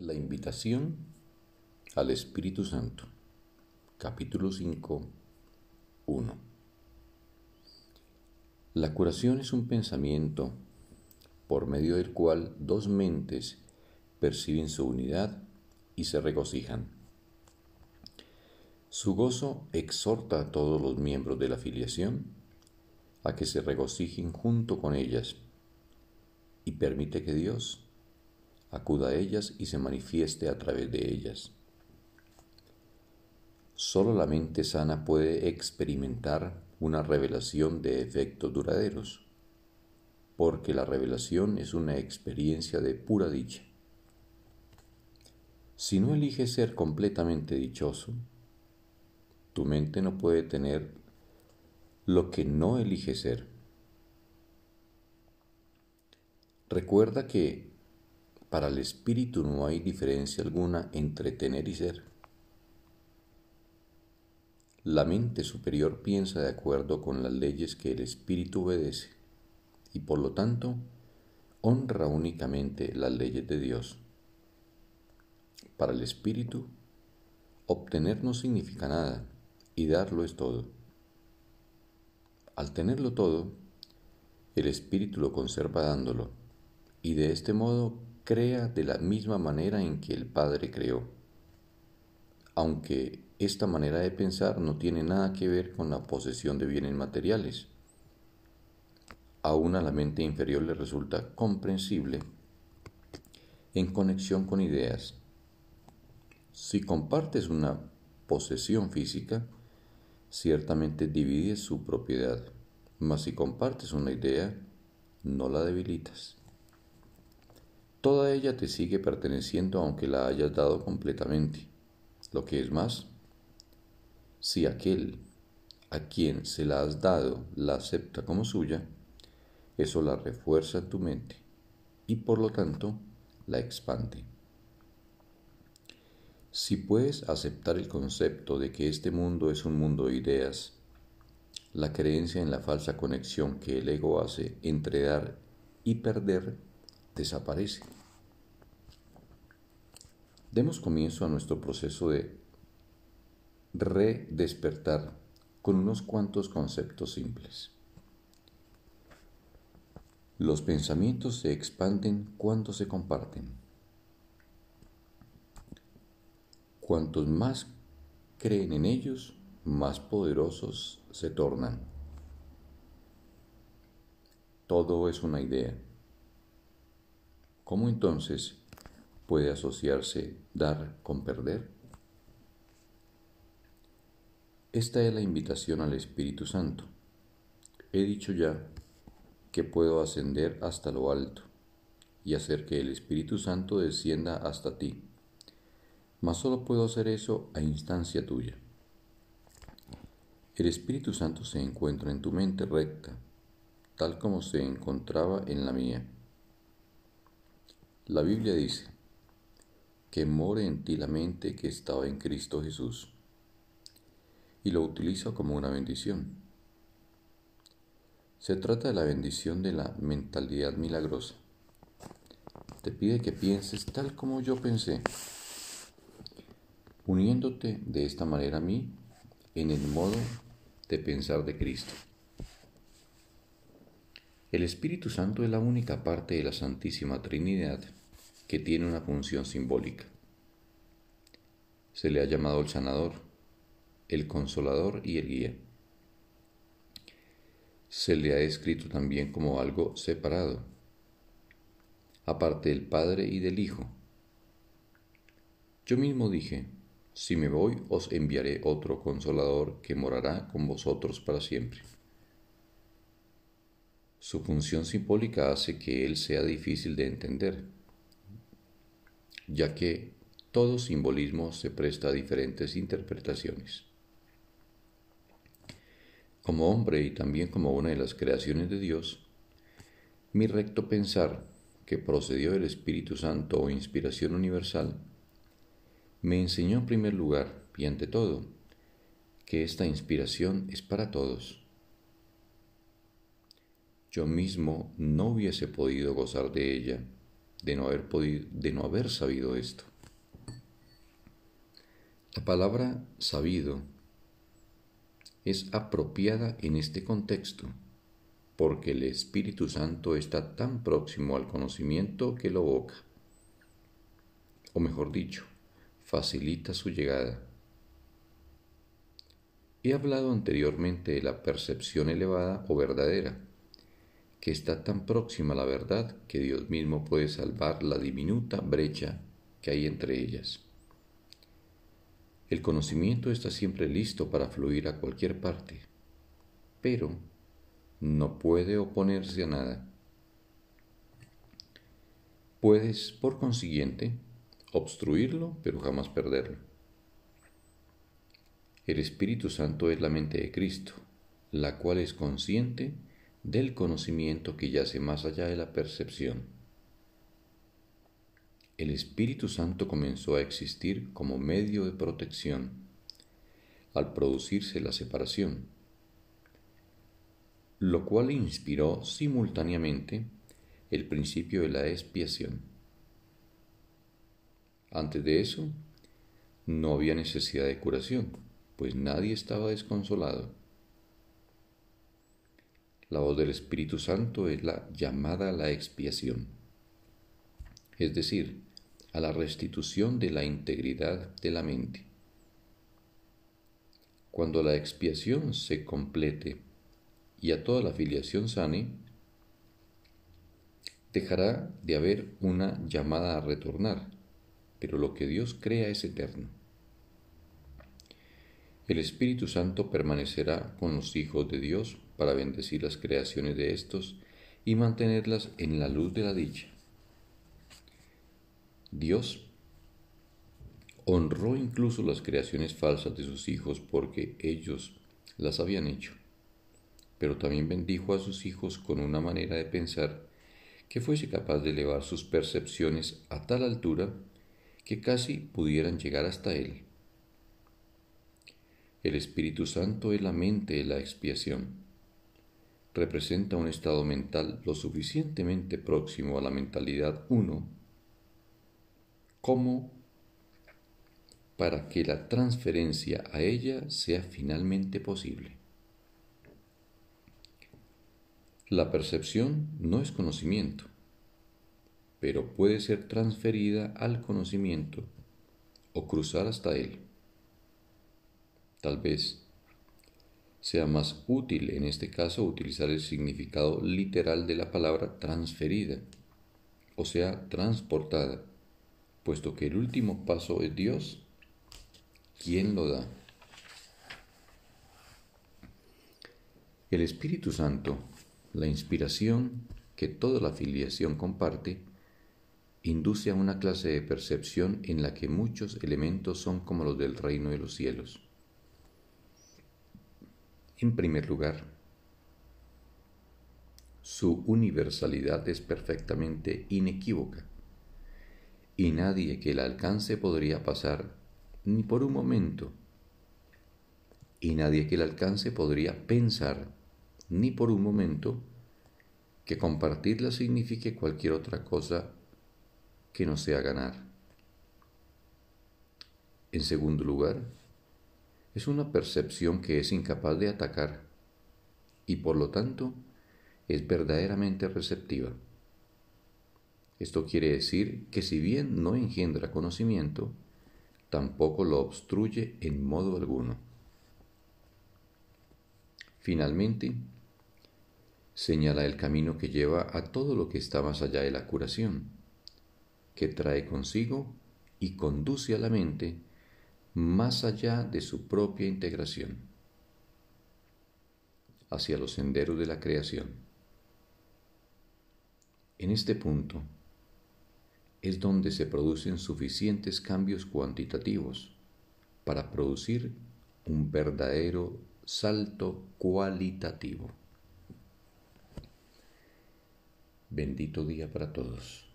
La invitación al Espíritu Santo. Capítulo 5. 1. La curación es un pensamiento por medio del cual dos mentes perciben su unidad y se regocijan. Su gozo exhorta a todos los miembros de la filiación a que se regocijen junto con ellas y permite que Dios acuda a ellas y se manifieste a través de ellas. Solo la mente sana puede experimentar una revelación de efectos duraderos, porque la revelación es una experiencia de pura dicha. Si no eliges ser completamente dichoso, tu mente no puede tener lo que no elige ser. Recuerda que para el espíritu no hay diferencia alguna entre tener y ser. La mente superior piensa de acuerdo con las leyes que el espíritu obedece y por lo tanto honra únicamente las leyes de Dios. Para el espíritu, obtener no significa nada y darlo es todo. Al tenerlo todo, el espíritu lo conserva dándolo y de este modo crea de la misma manera en que el Padre creó, aunque esta manera de pensar no tiene nada que ver con la posesión de bienes materiales. Aún a la mente inferior le resulta comprensible en conexión con ideas. Si compartes una posesión física, ciertamente divides su propiedad, mas si compartes una idea, no la debilitas. Toda ella te sigue perteneciendo aunque la hayas dado completamente. Lo que es más, si aquel a quien se la has dado la acepta como suya, eso la refuerza en tu mente y por lo tanto la expande. Si puedes aceptar el concepto de que este mundo es un mundo de ideas, la creencia en la falsa conexión que el ego hace entre dar y perder desaparece. Demos comienzo a nuestro proceso de redespertar con unos cuantos conceptos simples. Los pensamientos se expanden cuando se comparten. Cuantos más creen en ellos, más poderosos se tornan. Todo es una idea. ¿Cómo entonces puede asociarse dar con perder? Esta es la invitación al Espíritu Santo. He dicho ya que puedo ascender hasta lo alto y hacer que el Espíritu Santo descienda hasta ti, mas solo puedo hacer eso a instancia tuya. El Espíritu Santo se encuentra en tu mente recta, tal como se encontraba en la mía. La Biblia dice, que more en ti la mente que estaba en Cristo Jesús, y lo utiliza como una bendición. Se trata de la bendición de la mentalidad milagrosa. Te pide que pienses tal como yo pensé, uniéndote de esta manera a mí en el modo de pensar de Cristo. El Espíritu Santo es la única parte de la Santísima Trinidad que tiene una función simbólica. Se le ha llamado el sanador, el consolador y el guía. Se le ha descrito también como algo separado, aparte del Padre y del Hijo. Yo mismo dije, si me voy os enviaré otro consolador que morará con vosotros para siempre. Su función simbólica hace que él sea difícil de entender ya que todo simbolismo se presta a diferentes interpretaciones. Como hombre y también como una de las creaciones de Dios, mi recto pensar, que procedió del Espíritu Santo o inspiración universal, me enseñó en primer lugar y ante todo que esta inspiración es para todos. Yo mismo no hubiese podido gozar de ella de no haber podido, de no haber sabido esto. La palabra sabido es apropiada en este contexto porque el Espíritu Santo está tan próximo al conocimiento que lo evoca, o mejor dicho, facilita su llegada. He hablado anteriormente de la percepción elevada o verdadera, que está tan próxima a la verdad que Dios mismo puede salvar la diminuta brecha que hay entre ellas. El conocimiento está siempre listo para fluir a cualquier parte, pero no puede oponerse a nada. Puedes, por consiguiente, obstruirlo, pero jamás perderlo. El Espíritu Santo es la mente de Cristo, la cual es consciente del conocimiento que yace más allá de la percepción. El Espíritu Santo comenzó a existir como medio de protección al producirse la separación, lo cual inspiró simultáneamente el principio de la expiación. Antes de eso, no había necesidad de curación pues nadie estaba desconsolado. La voz del Espíritu Santo es la llamada a la expiación, es decir, a la restitución de la integridad de la mente. Cuando la expiación se complete y a toda la filiación sane, dejará de haber una llamada a retornar, pero lo que Dios crea es eterno. El Espíritu Santo permanecerá con los hijos de Dios para bendecir las creaciones de éstos y mantenerlas en la luz de la dicha. Dios honró incluso las creaciones falsas de sus hijos porque ellos las habían hecho, pero también bendijo a sus hijos con una manera de pensar que fuese capaz de elevar sus percepciones a tal altura que casi pudieran llegar hasta Él. El Espíritu Santo es la mente de la expiación. Representa un estado mental lo suficientemente próximo a la mentalidad uno como para que la transferencia a ella sea finalmente posible. La percepción no es conocimiento, pero puede ser transferida al conocimiento o cruzar hasta él. Tal vez sea más útil en este caso utilizar el significado literal de la palabra transferida, o sea, transportada, puesto que el último paso es Dios quien lo da. El Espíritu Santo, la inspiración que toda la filiación comparte, induce a una clase de percepción en la que muchos elementos son como los del reino de los cielos en primer lugar, su universalidad es perfectamente inequívoca y nadie que la alcance podría pasar ni por un momento y nadie que la alcance podría pensar ni por un momento que compartirla signifique cualquier otra cosa que no sea ganar. En segundo lugar, es una percepción que es incapaz de atacar y por lo tanto es verdaderamente receptiva. Esto quiere decir que si bien no engendra conocimiento, tampoco lo obstruye en modo alguno. Finalmente, señala el camino que lleva a todo lo que está más allá de la curación, que trae consigo y conduce a la mente más allá de su propia integración, hacia los senderos de la creación. En este punto es donde se producen suficientes cambios cuantitativos para producir un verdadero salto cualitativo. Bendito día para todos.